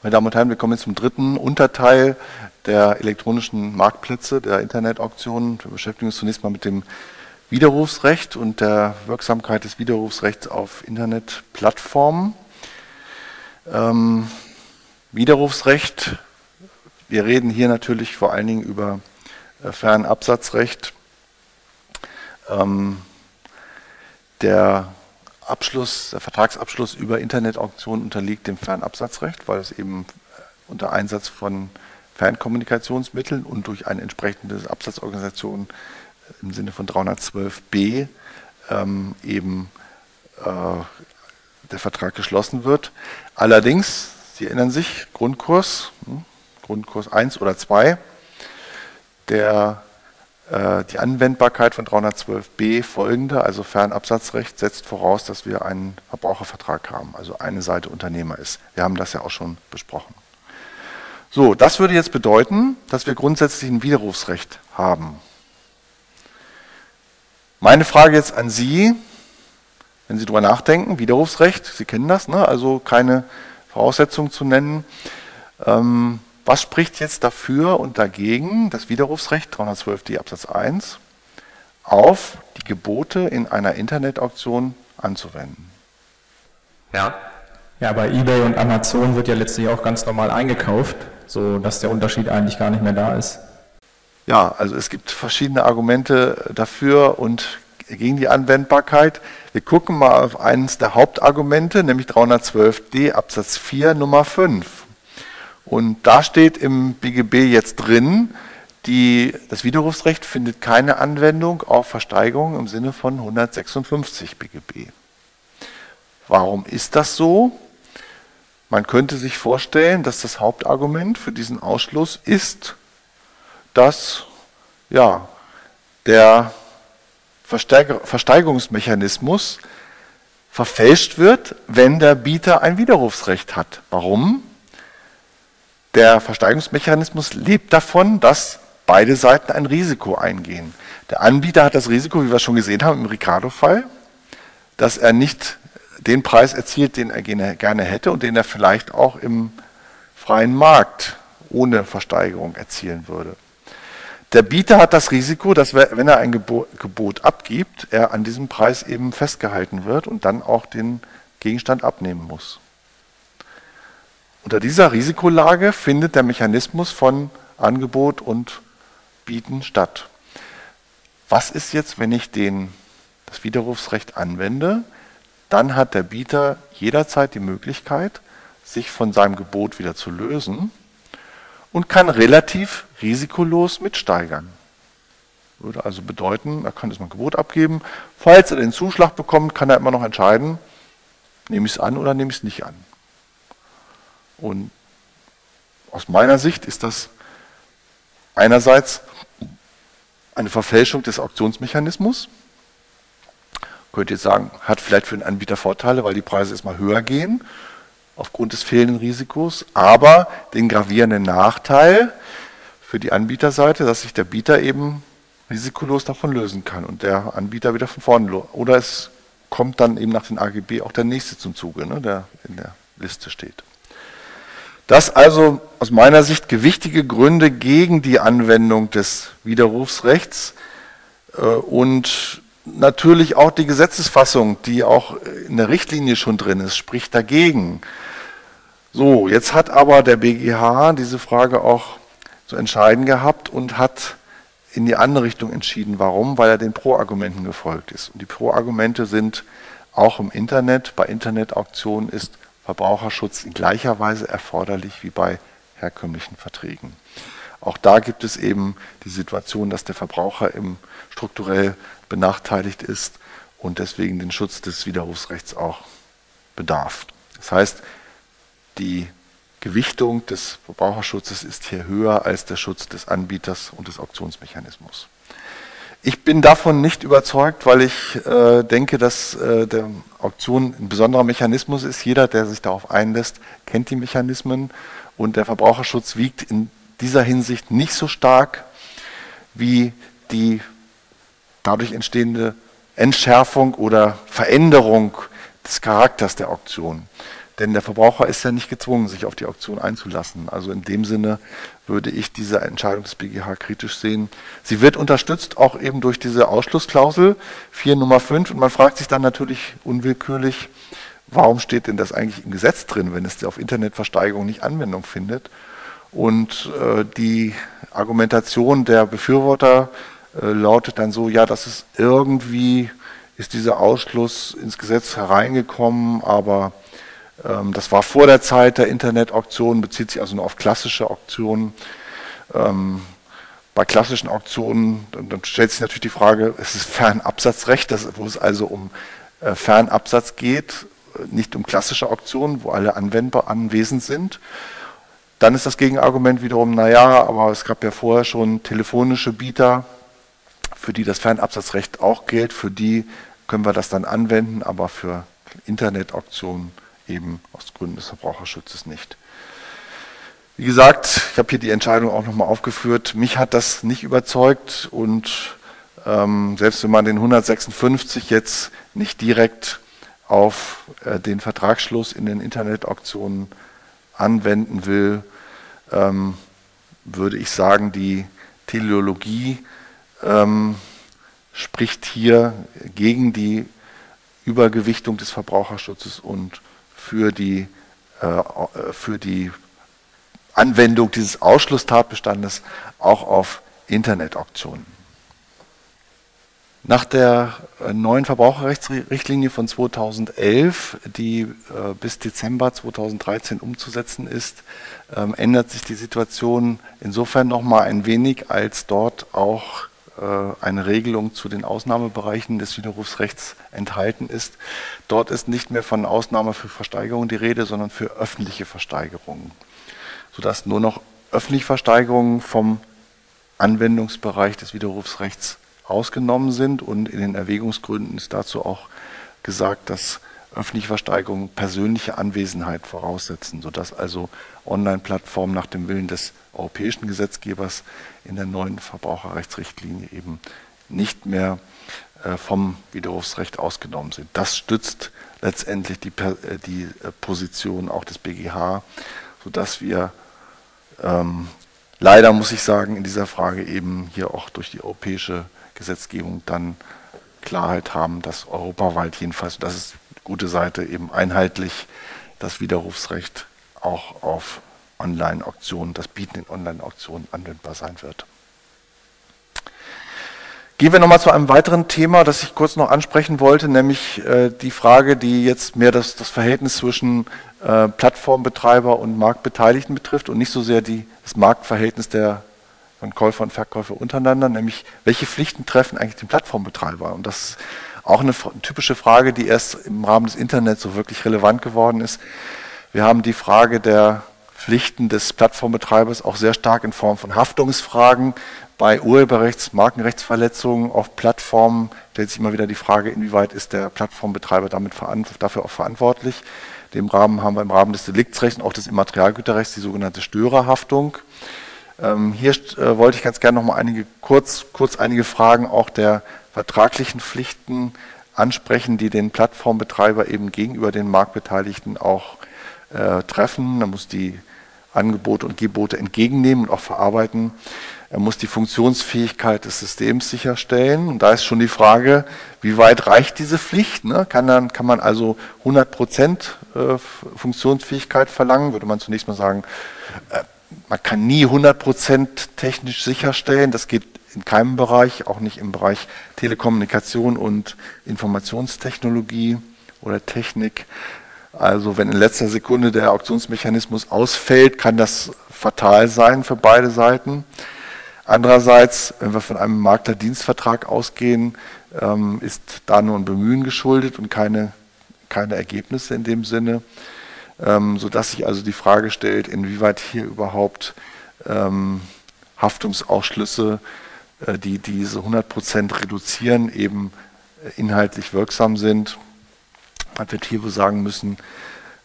Meine Damen und Herren, wir kommen jetzt zum dritten Unterteil der elektronischen Marktplätze, der Internetauktionen. Wir beschäftigen uns zunächst mal mit dem Widerrufsrecht und der Wirksamkeit des Widerrufsrechts auf Internetplattformen. Ähm, Widerrufsrecht, wir reden hier natürlich vor allen Dingen über äh, Fernabsatzrecht. Ähm, der Abschluss, der Vertragsabschluss über Internetauktionen unterliegt dem Fernabsatzrecht, weil es eben äh, unter Einsatz von Fernkommunikationsmitteln und durch eine entsprechende Absatzorganisation äh, im Sinne von 312b ähm, eben äh, der Vertrag geschlossen wird. Allerdings, Sie erinnern sich, Grundkurs, hm, Grundkurs 1 oder 2, der die Anwendbarkeit von 312b folgende, also Fernabsatzrecht, setzt voraus, dass wir einen Verbrauchervertrag haben, also eine Seite Unternehmer ist. Wir haben das ja auch schon besprochen. So, das würde jetzt bedeuten, dass wir grundsätzlich ein Widerrufsrecht haben. Meine Frage jetzt an Sie, wenn Sie darüber nachdenken, Widerrufsrecht, Sie kennen das, ne? also keine Voraussetzungen zu nennen. Ähm, was spricht jetzt dafür und dagegen, das Widerrufsrecht 312d Absatz 1 auf die Gebote in einer Internetauktion anzuwenden? Ja. Ja, bei eBay und Amazon wird ja letztlich auch ganz normal eingekauft, so dass der Unterschied eigentlich gar nicht mehr da ist. Ja, also es gibt verschiedene Argumente dafür und gegen die Anwendbarkeit. Wir gucken mal auf eines der Hauptargumente, nämlich 312d Absatz 4 Nummer 5. Und da steht im BGB jetzt drin, die, das Widerrufsrecht findet keine Anwendung auf Versteigerung im Sinne von 156 BGB. Warum ist das so? Man könnte sich vorstellen, dass das Hauptargument für diesen Ausschluss ist, dass ja, der Versteigerungsmechanismus verfälscht wird, wenn der Bieter ein Widerrufsrecht hat. Warum? Der Versteigerungsmechanismus lebt davon, dass beide Seiten ein Risiko eingehen. Der Anbieter hat das Risiko, wie wir schon gesehen haben im Ricardo-Fall, dass er nicht den Preis erzielt, den er gerne hätte und den er vielleicht auch im freien Markt ohne Versteigerung erzielen würde. Der Bieter hat das Risiko, dass wenn er ein Gebot abgibt, er an diesem Preis eben festgehalten wird und dann auch den Gegenstand abnehmen muss. Unter dieser Risikolage findet der Mechanismus von Angebot und Bieten statt. Was ist jetzt, wenn ich den, das Widerrufsrecht anwende? Dann hat der Bieter jederzeit die Möglichkeit, sich von seinem Gebot wieder zu lösen und kann relativ risikolos mitsteigern. Würde also bedeuten, er kann das mal Gebot abgeben. Falls er den Zuschlag bekommt, kann er immer noch entscheiden, nehme ich es an oder nehme ich es nicht an. Und aus meiner Sicht ist das einerseits eine Verfälschung des Auktionsmechanismus. Könnte jetzt sagen, hat vielleicht für den Anbieter Vorteile, weil die Preise erstmal höher gehen aufgrund des fehlenden Risikos, aber den gravierenden Nachteil für die Anbieterseite, dass sich der Bieter eben risikolos davon lösen kann und der Anbieter wieder von vorne. Oder es kommt dann eben nach den AGB auch der nächste zum Zuge, ne, der in der Liste steht. Das also aus meiner Sicht gewichtige Gründe gegen die Anwendung des Widerrufsrechts äh, und natürlich auch die Gesetzesfassung, die auch in der Richtlinie schon drin ist, spricht dagegen. So, jetzt hat aber der BGH diese Frage auch zu entscheiden gehabt und hat in die andere Richtung entschieden. Warum? Weil er den Pro-Argumenten gefolgt ist. Und die Pro-Argumente sind auch im Internet, bei Internetauktionen ist Verbraucherschutz in gleicher Weise erforderlich wie bei herkömmlichen Verträgen. Auch da gibt es eben die Situation, dass der Verbraucher im strukturell benachteiligt ist und deswegen den Schutz des Widerrufsrechts auch bedarf. Das heißt, die Gewichtung des Verbraucherschutzes ist hier höher als der Schutz des Anbieters und des Auktionsmechanismus. Ich bin davon nicht überzeugt, weil ich äh, denke, dass äh, der Auktion ein besonderer Mechanismus ist. Jeder, der sich darauf einlässt, kennt die Mechanismen und der Verbraucherschutz wiegt in dieser Hinsicht nicht so stark wie die dadurch entstehende Entschärfung oder Veränderung des Charakters der Auktion. Denn der Verbraucher ist ja nicht gezwungen, sich auf die Auktion einzulassen. Also in dem Sinne würde ich diese Entscheidung des BGH kritisch sehen. Sie wird unterstützt auch eben durch diese Ausschlussklausel 4 Nummer 5 und man fragt sich dann natürlich unwillkürlich, warum steht denn das eigentlich im Gesetz drin, wenn es auf Internetversteigerung nicht Anwendung findet? Und äh, die Argumentation der Befürworter äh, lautet dann so, ja, das ist irgendwie, ist dieser Ausschluss ins Gesetz hereingekommen, aber das war vor der Zeit der Internetauktionen, bezieht sich also nur auf klassische Auktionen. Ähm, bei klassischen Auktionen, dann stellt sich natürlich die Frage, es ist Fernabsatzrecht, wo es also um äh, Fernabsatz geht, nicht um klassische Auktionen, wo alle Anwender anwesend sind. Dann ist das Gegenargument wiederum, naja, aber es gab ja vorher schon telefonische Bieter, für die das Fernabsatzrecht auch gilt, für die können wir das dann anwenden, aber für Internetauktionen eben aus Gründen des Verbraucherschutzes nicht. Wie gesagt, ich habe hier die Entscheidung auch nochmal aufgeführt. Mich hat das nicht überzeugt und ähm, selbst wenn man den 156 jetzt nicht direkt auf äh, den Vertragsschluss in den Internetauktionen anwenden will, ähm, würde ich sagen, die Teleologie ähm, spricht hier gegen die Übergewichtung des Verbraucherschutzes und für die, äh, für die Anwendung dieses Ausschlusstatbestandes auch auf Internetauktionen. Nach der äh, neuen Verbraucherrechtsrichtlinie von 2011, die äh, bis Dezember 2013 umzusetzen ist, ähm, ändert sich die Situation insofern nochmal ein wenig, als dort auch eine Regelung zu den Ausnahmebereichen des Widerrufsrechts enthalten ist. Dort ist nicht mehr von Ausnahme für Versteigerung die Rede, sondern für öffentliche Versteigerungen, sodass nur noch öffentliche Versteigerungen vom Anwendungsbereich des Widerrufsrechts ausgenommen sind und in den Erwägungsgründen ist dazu auch gesagt, dass öffentliche Versteigerungen persönliche Anwesenheit voraussetzen, sodass also Online-Plattformen nach dem Willen des europäischen Gesetzgebers in der neuen Verbraucherrechtsrichtlinie eben nicht mehr äh, vom Widerrufsrecht ausgenommen sind. Das stützt letztendlich die, äh, die äh, Position auch des BGH, sodass wir ähm, leider, muss ich sagen, in dieser Frage eben hier auch durch die europäische Gesetzgebung dann Klarheit haben, dass europaweit jedenfalls, das ist gute Seite, eben einheitlich das Widerrufsrecht auch auf Online-Auktionen, das Bieten in Online-Auktionen anwendbar sein wird. Gehen wir nochmal zu einem weiteren Thema, das ich kurz noch ansprechen wollte, nämlich äh, die Frage, die jetzt mehr das, das Verhältnis zwischen äh, Plattformbetreiber und Marktbeteiligten betrifft und nicht so sehr die, das Marktverhältnis der von Käufer und Verkäufer untereinander, nämlich welche Pflichten treffen eigentlich den Plattformbetreiber? Und das auch eine typische Frage, die erst im Rahmen des Internets so wirklich relevant geworden ist. Wir haben die Frage der Pflichten des Plattformbetreibers auch sehr stark in Form von Haftungsfragen. Bei Urheberrechts-, Markenrechtsverletzungen auf Plattformen stellt sich immer wieder die Frage, inwieweit ist der Plattformbetreiber damit dafür auch verantwortlich. Dem Rahmen haben wir im Rahmen des Deliktsrechts und auch des Immaterialgüterrechts die sogenannte Störerhaftung. Ähm, hier äh, wollte ich ganz gerne noch mal einige, kurz, kurz einige Fragen auch der vertraglichen Pflichten ansprechen, die den Plattformbetreiber eben gegenüber den Marktbeteiligten auch äh, treffen. Er muss die Angebote und Gebote entgegennehmen und auch verarbeiten. Er muss die Funktionsfähigkeit des Systems sicherstellen. Und da ist schon die Frage, wie weit reicht diese Pflicht? Ne? Kann, dann, kann man also 100 Prozent äh, Funktionsfähigkeit verlangen? Würde man zunächst mal sagen, äh, man kann nie 100% technisch sicherstellen. Das geht in keinem Bereich, auch nicht im Bereich Telekommunikation und Informationstechnologie oder Technik. Also wenn in letzter Sekunde der Auktionsmechanismus ausfällt, kann das fatal sein für beide Seiten. Andererseits, wenn wir von einem Maklerdienstvertrag ausgehen, ähm, ist da nur ein Bemühen geschuldet und keine, keine Ergebnisse in dem Sinne ähm, sodass sich also die Frage stellt, inwieweit hier überhaupt ähm, Haftungsausschlüsse, die diese 100 Prozent reduzieren, eben äh, inhaltlich wirksam sind. Man wird hier wohl sagen müssen,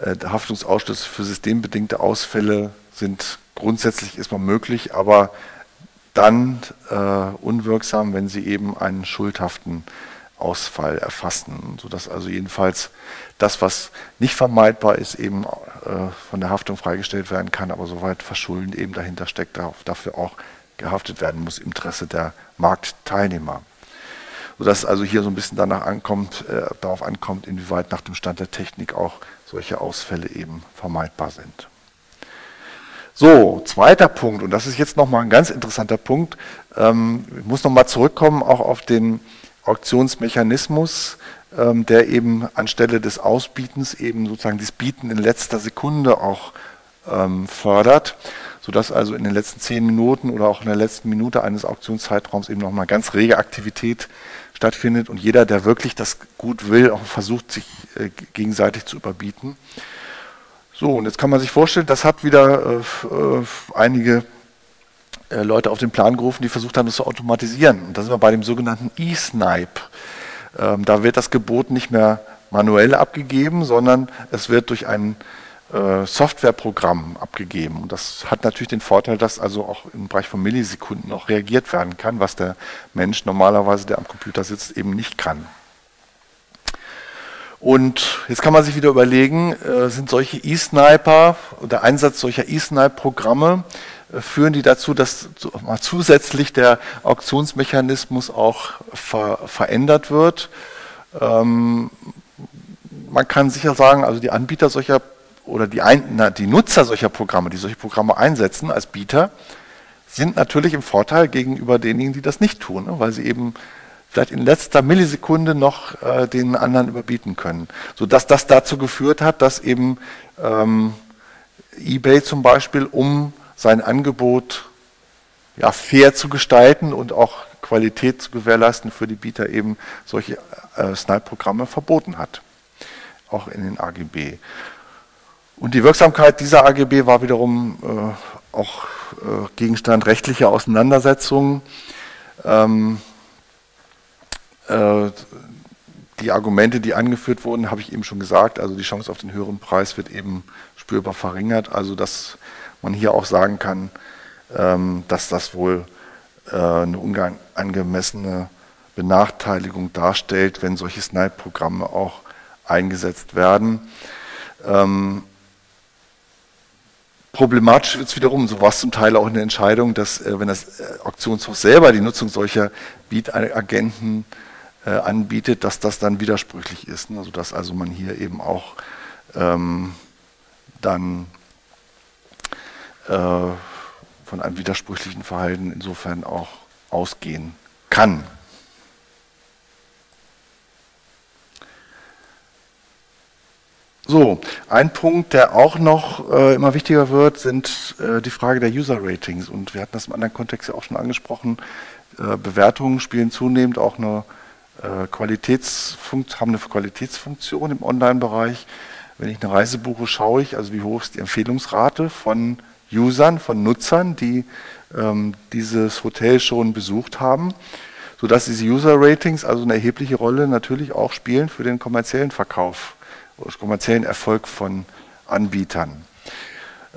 äh, Haftungsausschlüsse für systembedingte Ausfälle sind grundsätzlich erstmal möglich, aber dann äh, unwirksam, wenn sie eben einen schuldhaften Ausfall erfassen, sodass also jedenfalls das, was nicht vermeidbar ist, eben äh, von der Haftung freigestellt werden kann, aber soweit Verschulden eben dahinter steckt, dafür auch gehaftet werden muss im Interesse der Marktteilnehmer. Sodass also hier so ein bisschen danach ankommt, äh, darauf ankommt, inwieweit nach dem Stand der Technik auch solche Ausfälle eben vermeidbar sind. So, zweiter Punkt, und das ist jetzt nochmal ein ganz interessanter Punkt. Ähm, ich muss nochmal zurückkommen auch auf den Auktionsmechanismus, ähm, der eben anstelle des Ausbietens eben sozusagen das Bieten in letzter Sekunde auch ähm, fördert, sodass also in den letzten zehn Minuten oder auch in der letzten Minute eines Auktionszeitraums eben nochmal ganz rege Aktivität stattfindet und jeder, der wirklich das gut will, auch versucht, sich äh, gegenseitig zu überbieten. So, und jetzt kann man sich vorstellen, das hat wieder äh, äh einige äh, Leute auf den Plan gerufen, die versucht haben, das zu automatisieren. Und da sind wir bei dem sogenannten E-Snipe. Ähm, da wird das Gebot nicht mehr manuell abgegeben, sondern es wird durch ein äh, Softwareprogramm abgegeben. Und das hat natürlich den Vorteil, dass also auch im Bereich von Millisekunden auch reagiert werden kann, was der Mensch normalerweise, der am Computer sitzt, eben nicht kann. Und jetzt kann man sich wieder überlegen, äh, sind solche E-Sniper, der Einsatz solcher E-Snipe-Programme äh, führen die dazu, dass zusätzlich der Auktionsmechanismus auch ver verändert wird. Ähm, man kann sicher sagen, also die Anbieter solcher oder die, Ein na, die Nutzer solcher Programme, die solche Programme einsetzen als Bieter, sind natürlich im Vorteil gegenüber denjenigen, die das nicht tun, ne, weil sie eben vielleicht in letzter Millisekunde noch äh, den anderen überbieten können. Sodass das dazu geführt hat, dass eben ähm, eBay zum Beispiel, um sein Angebot ja, fair zu gestalten und auch Qualität zu gewährleisten für die Bieter eben solche äh, Snipe-Programme verboten hat, auch in den AGB. Und die Wirksamkeit dieser AGB war wiederum äh, auch äh, Gegenstand rechtlicher Auseinandersetzungen. Ähm, äh, die Argumente, die angeführt wurden, habe ich eben schon gesagt. Also die Chance auf den höheren Preis wird eben spürbar verringert. Also dass man hier auch sagen kann, ähm, dass das wohl äh, eine unangemessene Benachteiligung darstellt, wenn solche Snipe-Programme auch eingesetzt werden. Ähm, problematisch wird es wiederum, so war es zum Teil auch in der Entscheidung, dass äh, wenn das äh, Auktionshaus selber die Nutzung solcher Beat-Agenten äh, anbietet, dass das dann widersprüchlich ist. Ne? Also dass also man hier eben auch ähm, dann äh, von einem widersprüchlichen Verhalten insofern auch ausgehen kann. So, ein Punkt, der auch noch äh, immer wichtiger wird, sind äh, die Frage der User Ratings. Und wir hatten das im anderen Kontext ja auch schon angesprochen. Äh, Bewertungen spielen zunehmend auch eine äh, Qualitätsfunktion, haben eine Qualitätsfunktion im Online-Bereich. Wenn ich eine Reise buche, schaue ich, also wie hoch ist die Empfehlungsrate von Usern, von Nutzern, die ähm, dieses Hotel schon besucht haben, sodass diese User-Ratings also eine erhebliche Rolle natürlich auch spielen für den kommerziellen Verkauf kommerziellen Erfolg von Anbietern.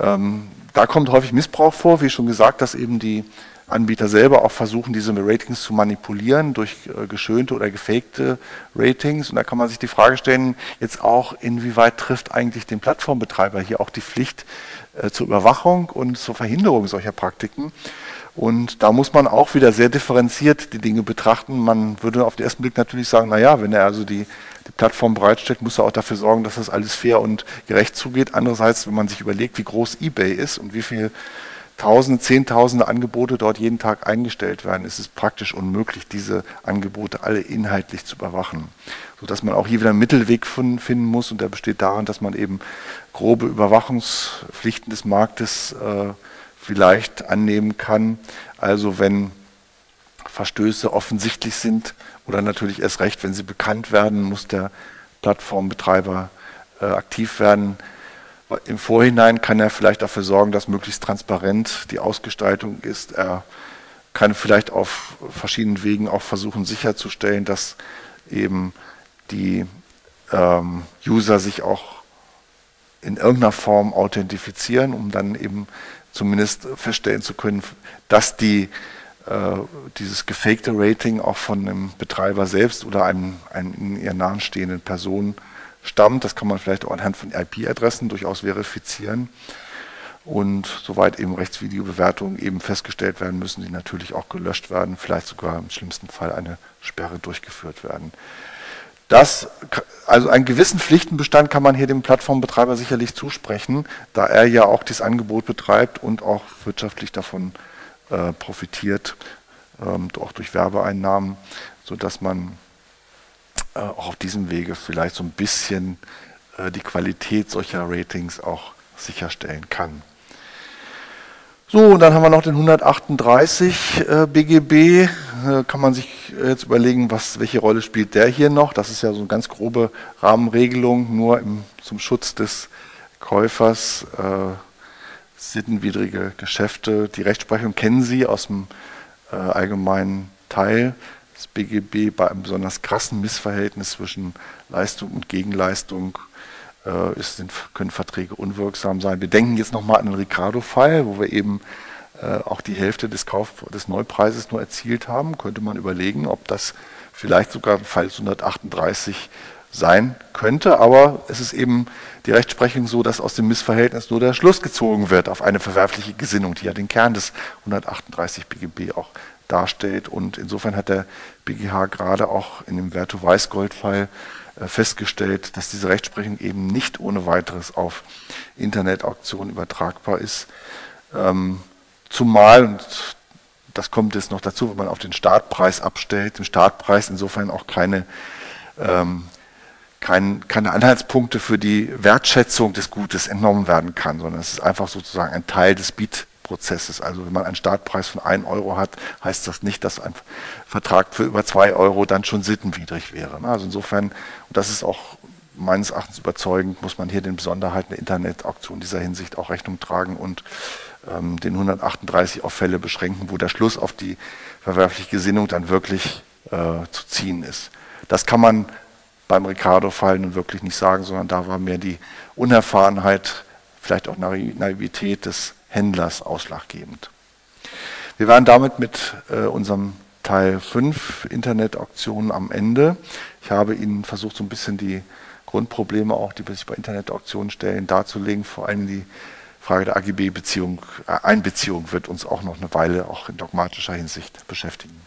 Ähm, da kommt häufig Missbrauch vor, wie schon gesagt, dass eben die Anbieter selber auch versuchen, diese Ratings zu manipulieren durch äh, geschönte oder gefakte Ratings. Und da kann man sich die Frage stellen, jetzt auch, inwieweit trifft eigentlich den Plattformbetreiber hier auch die Pflicht, äh, zur Überwachung und zur Verhinderung solcher Praktiken. Und da muss man auch wieder sehr differenziert die Dinge betrachten. Man würde auf den ersten Blick natürlich sagen, naja, wenn er also die, die Plattform bereitstellt, muss er auch dafür sorgen, dass das alles fair und gerecht zugeht. Andererseits, wenn man sich überlegt, wie groß eBay ist und wie viel Tausende, Zehntausende Angebote dort jeden Tag eingestellt werden, ist es praktisch unmöglich, diese Angebote alle inhaltlich zu überwachen. Sodass man auch hier wieder einen Mittelweg finden muss und der besteht darin, dass man eben grobe Überwachungspflichten des Marktes äh, vielleicht annehmen kann. Also wenn Verstöße offensichtlich sind oder natürlich erst recht, wenn sie bekannt werden, muss der Plattformbetreiber äh, aktiv werden. Im Vorhinein kann er vielleicht dafür sorgen, dass möglichst transparent die Ausgestaltung ist. Er kann vielleicht auf verschiedenen Wegen auch versuchen sicherzustellen, dass eben die ähm, User sich auch in irgendeiner Form authentifizieren, um dann eben zumindest feststellen zu können, dass die äh, dieses gefakte Rating auch von einem Betreiber selbst oder einem, einem in ihr nahestehenden Person stammt. Das kann man vielleicht auch anhand von IP-Adressen durchaus verifizieren. Und soweit eben Rechtsvideobewertungen eben festgestellt werden, müssen sie natürlich auch gelöscht werden, vielleicht sogar im schlimmsten Fall eine Sperre durchgeführt werden. Das, also einen gewissen Pflichtenbestand kann man hier dem Plattformbetreiber sicherlich zusprechen, da er ja auch dieses Angebot betreibt und auch wirtschaftlich davon äh, profitiert, ähm, auch durch Werbeeinnahmen, sodass man äh, auch auf diesem Wege vielleicht so ein bisschen äh, die Qualität solcher Ratings auch sicherstellen kann. So, und dann haben wir noch den 138 äh, BGB. Äh, kann man sich jetzt überlegen, was, welche Rolle spielt der hier noch? Das ist ja so eine ganz grobe Rahmenregelung, nur im, zum Schutz des Käufers. Äh, sittenwidrige Geschäfte. Die Rechtsprechung kennen Sie aus dem äh, allgemeinen Teil des BGB bei einem besonders krassen Missverhältnis zwischen Leistung und Gegenleistung äh, ist, sind, können Verträge unwirksam sein. Wir denken jetzt nochmal an den Ricardo-Fall, wo wir eben auch die Hälfte des, Kauf des Neupreises nur erzielt haben. Könnte man überlegen, ob das vielleicht sogar Fall 138 sein könnte, aber es ist eben die Rechtsprechung so, dass aus dem Missverhältnis nur der Schluss gezogen wird auf eine verwerfliche Gesinnung, die ja den Kern des 138 BGB auch darstellt. Und insofern hat der BGH gerade auch in dem Verto-Weißgold-Fall äh, festgestellt, dass diese Rechtsprechung eben nicht ohne weiteres auf Internetauktionen übertragbar ist. Ähm, zumal, und das kommt jetzt noch dazu, wenn man auf den Startpreis abstellt, dem Startpreis insofern auch keine, ähm, kein, keine Anhaltspunkte für die Wertschätzung des Gutes entnommen werden kann, sondern es ist einfach sozusagen ein Teil des Beat Prozesses. Also wenn man einen Startpreis von 1 Euro hat, heißt das nicht, dass ein Vertrag für über 2 Euro dann schon sittenwidrig wäre. Also insofern, und das ist auch meines Erachtens überzeugend, muss man hier den Besonderheiten der Internetauktion in dieser Hinsicht auch Rechnung tragen und ähm, den 138 auf Fälle beschränken, wo der Schluss auf die verwerfliche Gesinnung dann wirklich äh, zu ziehen ist. Das kann man beim Ricardo-Fall nun wirklich nicht sagen, sondern da war mehr die Unerfahrenheit, vielleicht auch Naivität des Händlers ausschlaggebend. Wir waren damit mit äh, unserem Teil 5 Internetauktionen am Ende. Ich habe Ihnen versucht, so ein bisschen die Grundprobleme auch, die sich bei Internetauktionen stellen, darzulegen. Vor allem die Frage der AGB-Beziehung, äh, Einbeziehung wird uns auch noch eine Weile auch in dogmatischer Hinsicht beschäftigen.